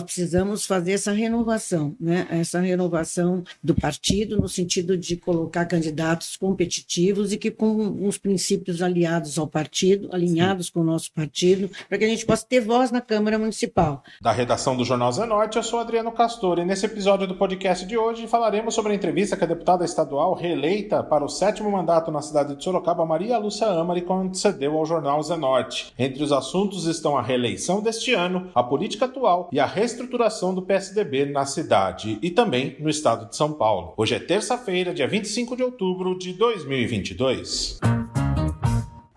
nós precisamos fazer essa renovação, né? Essa renovação do partido no sentido de colocar candidatos competitivos e que com os princípios aliados ao partido, alinhados Sim. com o nosso partido, para que a gente possa ter voz na Câmara Municipal. Da redação do Jornal Zenorte, eu sou Adriano Castor e nesse episódio do podcast de hoje falaremos sobre a entrevista que a deputada estadual reeleita para o sétimo mandato na cidade de Sorocaba, Maria Lúcia Amari, concedeu ao Jornal Zenorte. Entre os assuntos estão a reeleição deste ano, a política atual e a reestruturação do PSDB na cidade e também no estado de São Paulo. Hoje é terça-feira, dia 25 de outubro de 2022.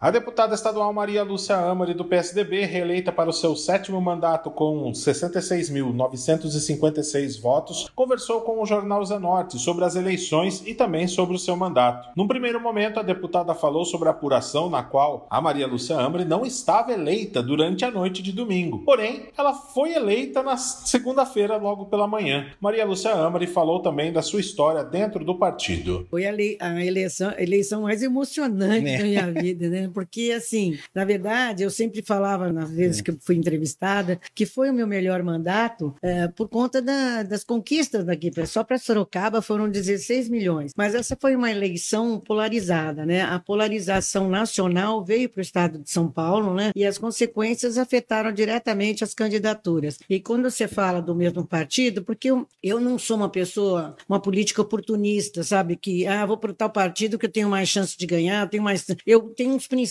A deputada estadual Maria Lúcia Amari, do PSDB, reeleita para o seu sétimo mandato com 66.956 votos, conversou com o jornal Zenorte sobre as eleições e também sobre o seu mandato. Num primeiro momento, a deputada falou sobre a apuração na qual a Maria Lúcia Amari não estava eleita durante a noite de domingo. Porém, ela foi eleita na segunda-feira, logo pela manhã. Maria Lúcia Amari falou também da sua história dentro do partido. Foi a, a eleição, a eleição mais emocionante é. da minha vida, né? Porque, assim, na verdade, eu sempre falava, nas vezes é. que eu fui entrevistada, que foi o meu melhor mandato é, por conta da, das conquistas daqui. Só para Sorocaba foram 16 milhões. Mas essa foi uma eleição polarizada, né? A polarização nacional veio para o estado de São Paulo, né? E as consequências afetaram diretamente as candidaturas. E quando você fala do mesmo partido, porque eu, eu não sou uma pessoa, uma política oportunista, sabe? Que, ah, vou para tal partido que eu tenho mais chance de ganhar, tenho mais. Eu tenho uns princípios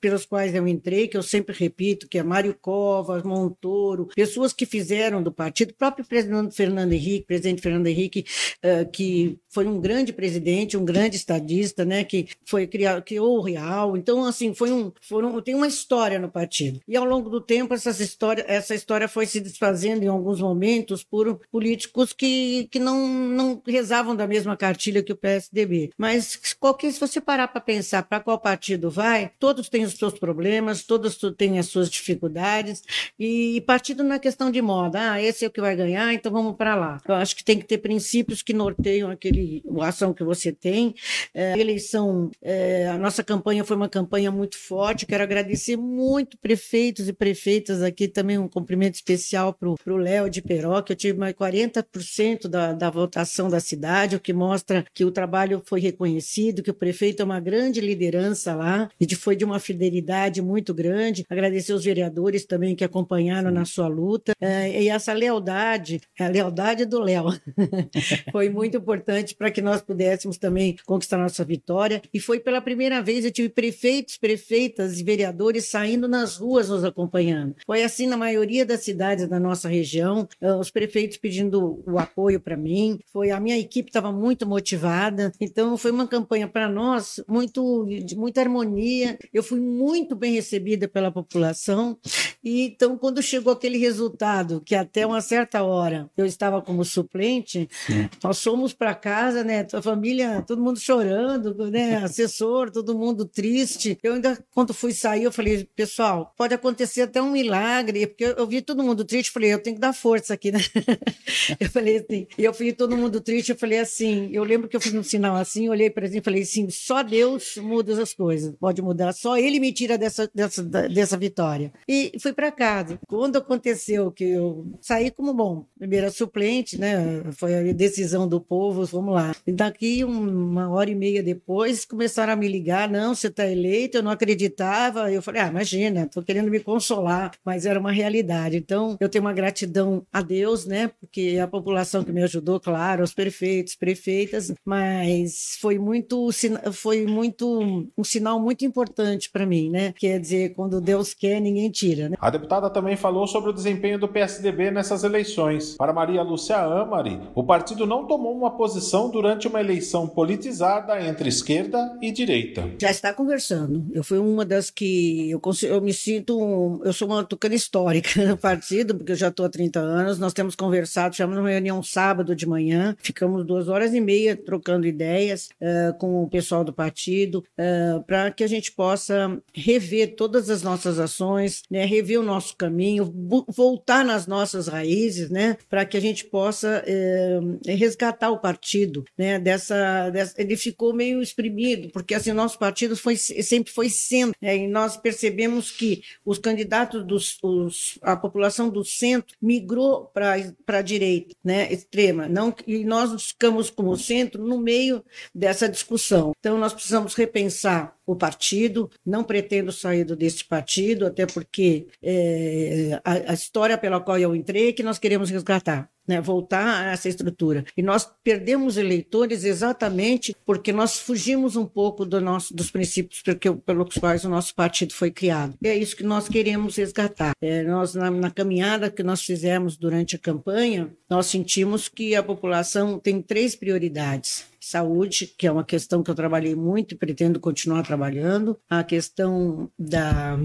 pelos quais eu entrei, que eu sempre repito, que é Mário Covas, Montoro, pessoas que fizeram do partido, o próprio presidente Fernando Henrique, presidente Fernando Henrique, uh, que foi um grande presidente, um grande estadista, né, que foi criado, criou o Real. Então, assim, foi um, foram, tem uma história no partido. E ao longo do tempo, essa história, essa história foi se desfazendo em alguns momentos por políticos que, que não, não rezavam da mesma cartilha que o PSDB. Mas qualquer, se você parar para pensar para qual partido vai, todos têm os seus problemas, todos têm as suas dificuldades, e, partido na questão de moda, ah, esse é o que vai ganhar, então vamos para lá. Eu acho que tem que ter princípios que norteiam aquele, a ação que você tem. É, a eleição, é, a nossa campanha foi uma campanha muito forte, quero agradecer muito prefeitos e prefeitas aqui, também um cumprimento especial para o Léo de Peró, que eu tive mais 40% da, da votação da cidade, o que mostra que o trabalho foi reconhecido, que o prefeito é uma grande liderança lá, e de foi de uma fidelidade muito grande. Agradecer os vereadores também que acompanharam Sim. na sua luta. É, e essa lealdade, a lealdade do Léo, foi muito importante para que nós pudéssemos também conquistar nossa vitória. E foi pela primeira vez eu tive prefeitos, prefeitas e vereadores saindo nas ruas nos acompanhando. Foi assim na maioria das cidades da nossa região, é, os prefeitos pedindo o apoio para mim. Foi a minha equipe estava muito motivada. Então foi uma campanha para nós muito de muita harmonia eu fui muito bem recebida pela população. E então, quando chegou aquele resultado, que até uma certa hora eu estava como suplente, Sim. nós fomos para casa, né? A família, todo mundo chorando, né? Assessor, todo mundo triste. Eu ainda, quando fui sair, eu falei, pessoal, pode acontecer até um milagre, porque eu, vi todo mundo triste, falei, eu tenho que dar força aqui, né? eu falei assim, e eu fui todo mundo triste, eu falei assim, eu lembro que eu fiz um sinal assim, olhei para ele e falei assim, só Deus muda as coisas, pode mudar só ele me tira dessa, dessa, dessa vitória. E fui para casa. Quando aconteceu que eu saí como bom, primeira suplente, né? Foi a decisão do povo, vamos lá. E daqui uma hora e meia depois começaram a me ligar, não, você está eleito, eu não acreditava. Eu falei, ah, imagina, estou querendo me consolar, mas era uma realidade. Então, eu tenho uma gratidão a Deus, né? Porque a população que me ajudou, claro, os prefeitos, prefeitas, mas foi muito, foi muito um sinal muito importante importante para mim, né? Quer dizer, quando Deus quer, ninguém tira, né? A deputada também falou sobre o desempenho do PSDB nessas eleições. Para Maria Lúcia Amari, o partido não tomou uma posição durante uma eleição politizada entre esquerda e direita. Já está conversando. Eu fui uma das que eu, eu me sinto, eu sou uma tucana histórica no partido, porque eu já estou há 30 anos. Nós temos conversado, chamamos uma reunião sábado de manhã, ficamos duas horas e meia trocando ideias uh, com o pessoal do partido uh, para que a gente possa rever todas as nossas ações, né, rever o nosso caminho, voltar nas nossas raízes, né, para que a gente possa é, resgatar o partido, né, dessa, dessa, ele ficou meio exprimido, porque assim nosso partido foi sempre foi centro, né, e nós percebemos que os candidatos dos os, a população do centro migrou para a direita, né, extrema, não e nós ficamos como centro no meio dessa discussão. Então nós precisamos repensar o partido, não pretendo sair desse partido, até porque é, a, a, história pela qual eu entrei é que nós queremos resgatar. Né, voltar a essa estrutura. E nós perdemos eleitores exatamente porque nós fugimos um pouco do nosso, dos princípios porque, pelos quais o nosso partido foi criado. E é isso que nós queremos resgatar. É, nós, na, na caminhada que nós fizemos durante a campanha, nós sentimos que a população tem três prioridades saúde, que é uma questão que eu trabalhei muito e pretendo continuar trabalhando, a questão da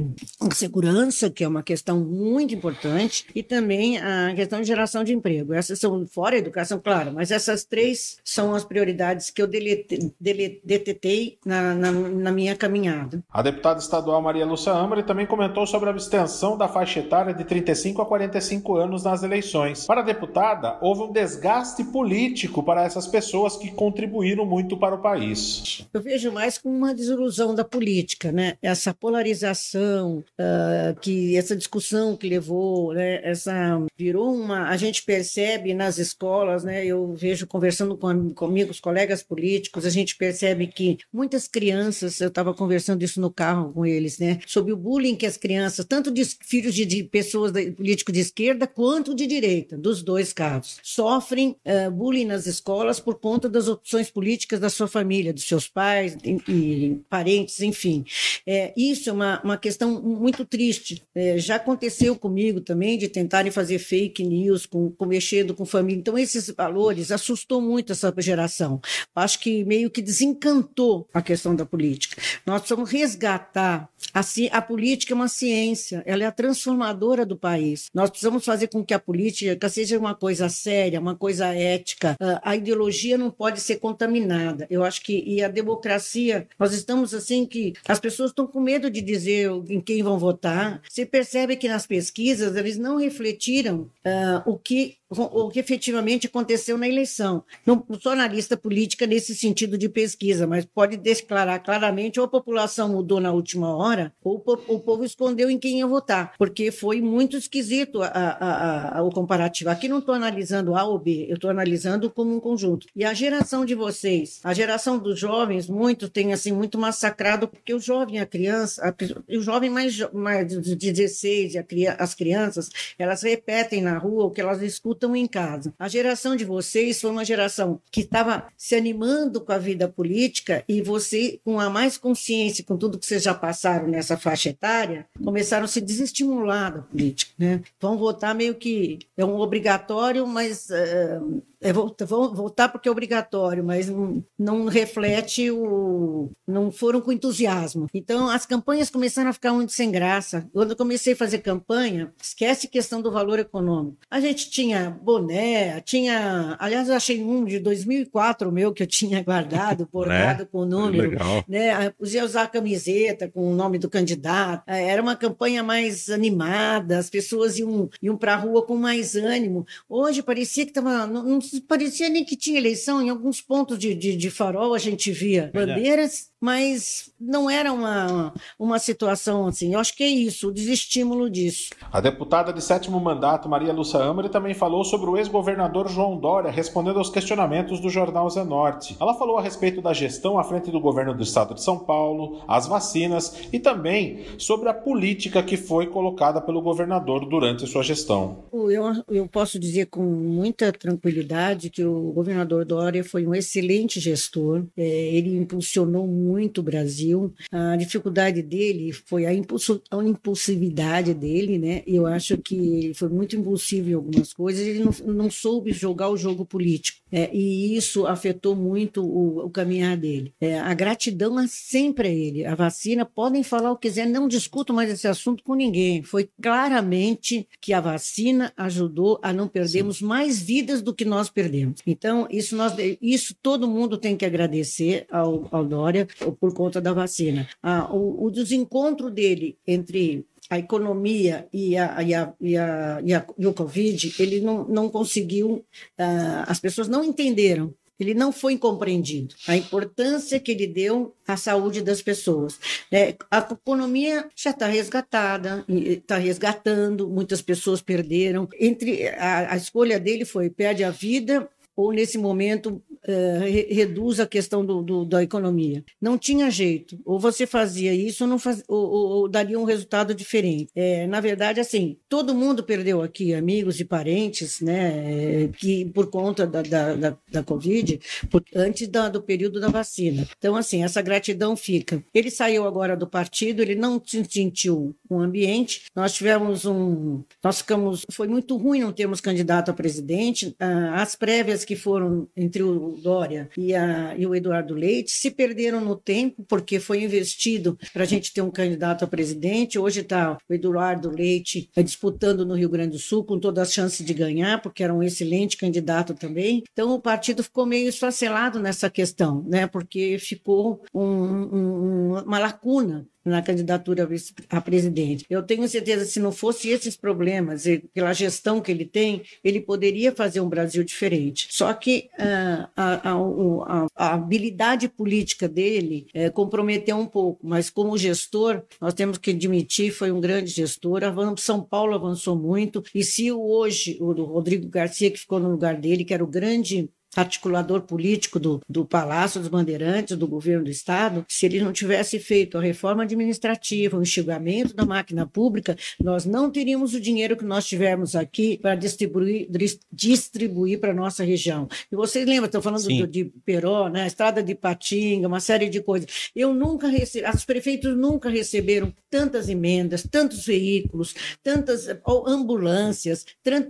segurança, que é uma questão muito importante, e também a questão de geração de emprego. Essas são fora a educação, claro, mas essas três são as prioridades que eu detetei na, na, na minha caminhada. A deputada estadual Maria Lúcia Amari também comentou sobre a abstenção da faixa etária de 35 a 45 anos nas eleições. Para a deputada, houve um desgaste político para essas pessoas que contribuíram contribuíram muito para o país. Eu vejo mais como uma desilusão da política, né? Essa polarização, uh, que essa discussão que levou, né? Essa virou uma. A gente percebe nas escolas, né? Eu vejo conversando com comigo, os colegas políticos, a gente percebe que muitas crianças, eu estava conversando isso no carro com eles, né? Sobre o bullying que as crianças, tanto de filhos de, de pessoas políticos de esquerda quanto de direita, dos dois casos, sofrem uh, bullying nas escolas por conta das opções políticas da sua família, dos seus pais e, e parentes, enfim. É, isso é uma, uma questão muito triste. É, já aconteceu comigo também de tentarem fazer fake news, com, com mexendo com família. Então, esses valores assustou muito essa geração. Acho que meio que desencantou a questão da política. Nós precisamos resgatar. Assim, a política é uma ciência, ela é a transformadora do país. Nós precisamos fazer com que a política seja uma coisa séria, uma coisa ética. A ideologia não pode ser contaminada. Eu acho que e a democracia, nós estamos assim que as pessoas estão com medo de dizer em quem vão votar. Você percebe que nas pesquisas eles não refletiram uh, o que o que efetivamente aconteceu na eleição. Não sou analista política nesse sentido de pesquisa, mas pode declarar claramente ou a população mudou na última hora, ou o povo escondeu em quem ia votar, porque foi muito esquisito a, a, a, o comparativo. Aqui não estou analisando A ou B, eu estou analisando como um conjunto. E a geração de vocês, a geração dos jovens, muito tem assim muito massacrado, porque o jovem, a criança, a, o jovem mais, mais de 16, as crianças, elas repetem na rua o que elas escutam estão em casa. A geração de vocês foi uma geração que estava se animando com a vida política e você, com a mais consciência, com tudo que vocês já passaram nessa faixa etária, começaram a se desestimular da política. Né? Vão votar meio que é um obrigatório, mas uh, é, voltar porque é obrigatório, mas não, não, reflete o. não foram com entusiasmo. Então, as campanhas começaram a ficar muito sem graça. Quando eu comecei a fazer campanha, esquece a questão do valor econômico. A gente tinha boné, tinha. Aliás, eu achei um de 2004 meu que eu tinha guardado, bordado né? com o número. Legal. Né? Podia usar a camiseta com o nome do candidato. É, era uma campanha mais animada, as pessoas iam, iam para a rua com mais ânimo. Hoje parecia que estava. Não, parecia nem que tinha eleição. Em alguns pontos de, de, de farol a gente via bandeiras, mas não era uma, uma situação assim. Eu acho que é isso, o desestímulo disso. A deputada de sétimo mandato, Maria Lúcia Amari, também falou sobre o ex-governador João Dória, respondendo aos questionamentos do jornal Zenorte. Ela falou a respeito da gestão à frente do governo do estado de São Paulo, as vacinas e também sobre a política que foi colocada pelo governador durante sua gestão. Eu, eu posso dizer com muita tranquilidade verdade que o governador Dória foi um excelente gestor, é, ele impulsionou muito o Brasil. A dificuldade dele foi a, impulso, a impulsividade dele, né? Eu acho que ele foi muito impulsivo em algumas coisas, ele não, não soube jogar o jogo político. É, e isso afetou muito o, o caminhar dele. É, a gratidão é sempre a ele. A vacina, podem falar o que quiser, não discuto mais esse assunto com ninguém. Foi claramente que a vacina ajudou a não perdermos Sim. mais vidas do que nós nós perdemos. Então, isso, nós, isso todo mundo tem que agradecer ao, ao Dória por conta da vacina. Ah, o, o desencontro dele entre a economia e, a, e, a, e, a, e, a, e o Covid, ele não, não conseguiu, uh, as pessoas não entenderam ele não foi compreendido. A importância que ele deu à saúde das pessoas. Né? A economia já está resgatada, está resgatando, muitas pessoas perderam. Entre a, a escolha dele foi perde a vida ou nesse momento uh, reduz a questão do, do, da economia. Não tinha jeito. Ou você fazia isso ou, faz, ou, ou, ou daria um resultado diferente. É, na verdade, assim, todo mundo perdeu aqui amigos e parentes, né, que por conta da, da, da, da Covid, por, antes da, do período da vacina. Então, assim, essa gratidão fica. Ele saiu agora do partido, ele não sentiu um ambiente. Nós tivemos um. Nós ficamos. Foi muito ruim não termos candidato a presidente. Ah, as prévias que foram entre o Dória e, a, e o Eduardo Leite se perderam no tempo, porque foi investido para a gente ter um candidato a presidente. Hoje está o Eduardo Leite disputando no Rio Grande do Sul, com todas as chances de ganhar, porque era um excelente candidato também. Então, o partido ficou meio esfacelado nessa questão, né? porque ficou um, um, uma lacuna na candidatura a presidente. Eu tenho certeza se não fosse esses problemas, e pela gestão que ele tem, ele poderia fazer um Brasil diferente. Só que uh, a, a, a, a, habilidade política dele uh, comprometeu um pouco, mas como gestor, nós temos que admitir, foi um grande gestor. São Paulo avançou muito, e se hoje o Rodrigo Garcia, que ficou no lugar dele, que era o grande articulador político do, do Palácio dos Bandeirantes, do governo do Estado, se ele não tivesse feito a reforma administrativa, o enxugamento da máquina pública, nós não teríamos o dinheiro que nós tivemos aqui para distribuir, distribuir para a nossa região. E vocês lembram, estou falando do, de Peró, né, a estrada de Patinga, uma série de coisas. Eu nunca recebi, os prefeitos nunca receberam tantas emendas, tantos veículos, tantas ambulâncias,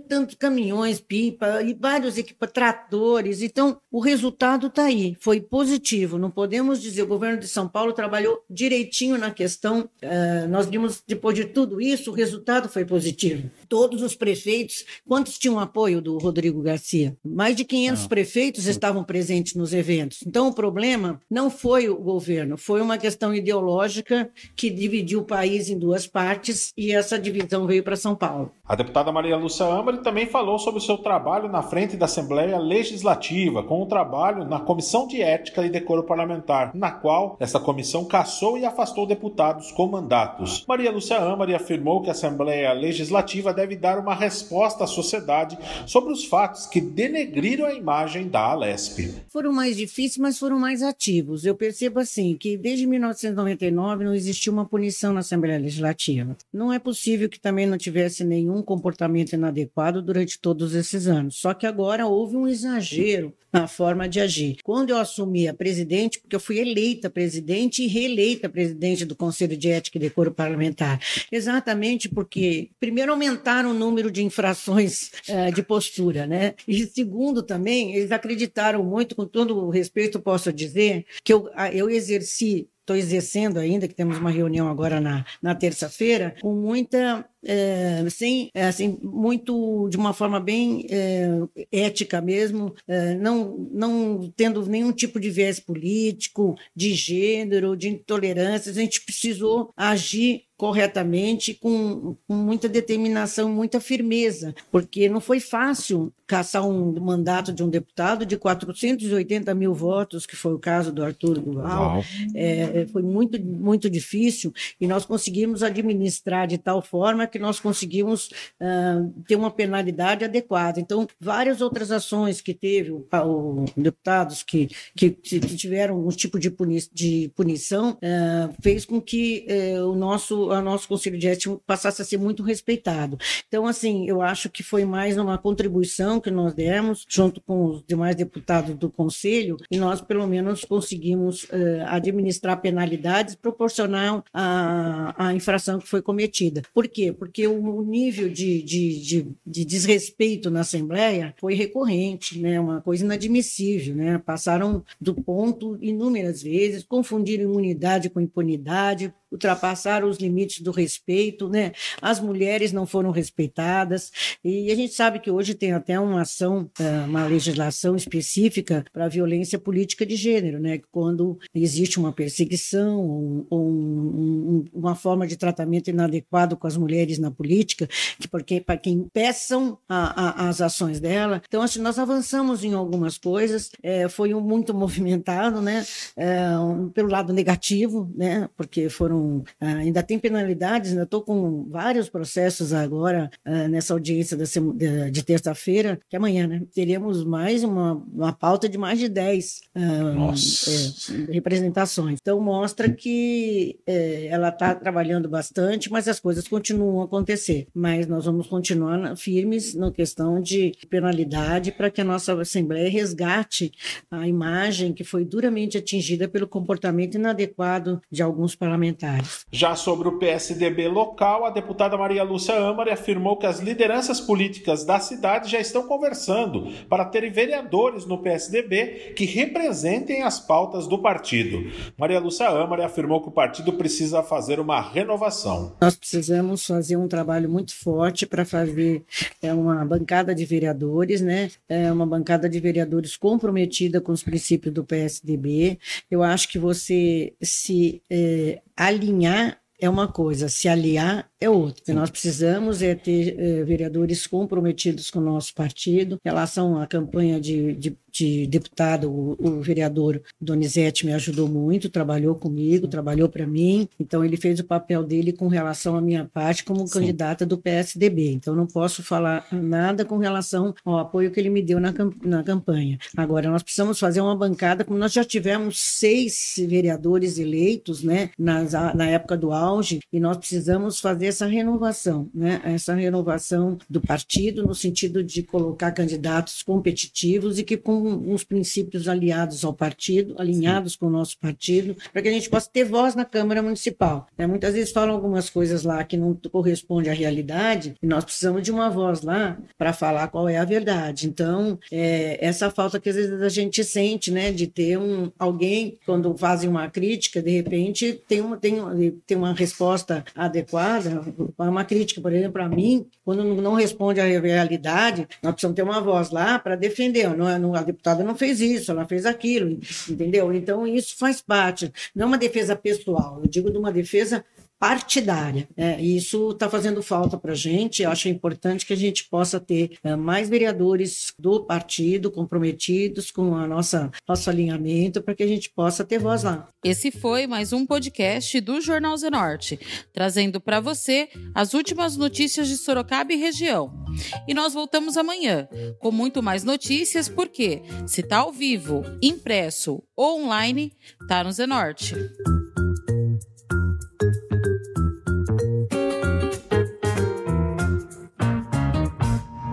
tantos caminhões, pipa e vários equipamentos, tratores, então, o resultado está aí, foi positivo. Não podemos dizer, o governo de São Paulo trabalhou direitinho na questão. Uh, nós vimos, depois de tudo isso, o resultado foi positivo. Todos os prefeitos, quantos tinham apoio do Rodrigo Garcia? Mais de 500 ah. prefeitos estavam presentes nos eventos. Então, o problema não foi o governo, foi uma questão ideológica que dividiu o país em duas partes e essa divisão veio para São Paulo. A deputada Maria Lúcia Amari também falou sobre o seu trabalho na frente da Assembleia Legislativa, com o trabalho na Comissão de Ética e Decoro Parlamentar, na qual essa comissão caçou e afastou deputados com mandatos. Maria Lúcia Amari afirmou que a Assembleia Legislativa deve dar uma resposta à sociedade sobre os fatos que denegriram a imagem da Alesp. Foram mais difíceis, mas foram mais ativos. Eu percebo assim que desde 1999 não existiu uma punição na Assembleia Legislativa. Não é possível que também não tivesse nenhum um comportamento inadequado durante todos esses anos. Só que agora houve um exagero na forma de agir. Quando eu assumi a presidente, porque eu fui eleita presidente e reeleita presidente do Conselho de Ética e Decoro Parlamentar, exatamente porque, primeiro, aumentaram o número de infrações uh, de postura, né? E segundo, também, eles acreditaram muito, com todo o respeito, posso dizer, que eu, eu exerci estou exercendo ainda, que temos uma reunião agora na, na terça-feira, com muita é, sem, é, assim, muito de uma forma bem é, ética mesmo, é, não, não tendo nenhum tipo de viés político, de gênero, de intolerância. A gente precisou agir corretamente, com, com, muita determinação, muita firmeza, porque não foi fácil caçar um mandato de um deputado de 480 mil votos, que foi o caso do Arthur Duval. É, foi muito, muito difícil e nós conseguimos administrar de tal forma que nós conseguimos uh, ter uma penalidade adequada. Então, várias outras ações que teve o, o deputados que, que, que, tiveram algum tipo de, puni, de punição uh, fez com que uh, o nosso, a nosso Conselho de Ética passasse a ser muito respeitado. Então, assim, eu acho que foi mais uma contribuição que nós demos, junto com os demais deputados do Conselho, e nós, pelo menos, conseguimos administrar penalidades proporcional à, à infração que foi cometida. Por quê? Porque o nível de, de, de, de desrespeito na Assembleia foi recorrente, né? uma coisa inadmissível. Né? Passaram do ponto inúmeras vezes, confundiram imunidade com impunidade, ultrapassaram os limites do respeito, né? As mulheres não foram respeitadas e a gente sabe que hoje tem até uma ação, é, uma legislação específica para a violência política de gênero, né? Quando existe uma perseguição ou um, um, uma forma de tratamento inadequado com as mulheres na política, que porque para quem impeçam a, a, as ações dela. Então, assim, nós avançamos em algumas coisas. É, foi um muito movimentado, né? É, um, pelo lado negativo, né? Porque foram ah, ainda tem penalidades. Ainda estou com vários processos agora ah, nessa audiência de, de terça-feira, que é amanhã, né? Teremos mais uma, uma pauta de mais de 10 ah, é, representações. Então mostra que é, ela está trabalhando bastante, mas as coisas continuam acontecer. Mas nós vamos continuar firmes na questão de penalidade para que a nossa Assembleia resgate a imagem que foi duramente atingida pelo comportamento inadequado de alguns parlamentares. Já sobre o PSDB local, a deputada Maria Lúcia Amari afirmou que as lideranças políticas da cidade já estão conversando para terem vereadores no PSDB que representem as pautas do partido. Maria Lúcia Amari afirmou que o partido precisa fazer uma renovação. Nós precisamos fazer um trabalho muito forte para fazer é, uma bancada de vereadores, né? É uma bancada de vereadores comprometida com os princípios do PSDB. Eu acho que você se é, alinhar é uma coisa, se aliar é outro. que nós precisamos é ter é, vereadores comprometidos com o nosso partido. Em relação à campanha de, de, de deputado, o, o, vereador Donizete me ajudou muito, trabalhou comigo, trabalhou para mim. Então, ele fez o papel dele com relação à minha parte como Sim. candidata do PSDB. Então, não posso falar nada com relação ao apoio que ele me deu na, na campanha. Agora, nós precisamos fazer uma bancada, como nós já tivemos seis vereadores eleitos, né, nas, na época do auge, e nós precisamos fazer essa renovação, né? essa renovação do partido, no sentido de colocar candidatos competitivos e que com os princípios aliados ao partido, alinhados Sim. com o nosso partido, para que a gente possa ter voz na Câmara Municipal. Né? Muitas vezes falam algumas coisas lá que não correspondem à realidade, e nós precisamos de uma voz lá para falar qual é a verdade. Então, é, essa falta que às vezes a gente sente, né, de ter um, alguém, quando fazem uma crítica, de repente tem uma, tem, tem uma resposta adequada, uma crítica, por exemplo, para mim, quando não responde à realidade, nós precisamos ter uma voz lá para defender. Não, é, não, deputada não fez isso, ela fez aquilo, entendeu? Então, isso faz parte. Não é uma defesa pessoal, eu digo de uma defesa partidária. É, e isso está fazendo falta para a gente. Eu acho importante que a gente possa ter é, mais vereadores do partido comprometidos com a nossa nosso alinhamento para que a gente possa ter voz lá. Esse foi mais um podcast do Jornal Zenorte, trazendo para você as últimas notícias de Sorocaba e região. E nós voltamos amanhã com muito mais notícias, porque se está ao vivo, impresso ou online, tá no Zenorte.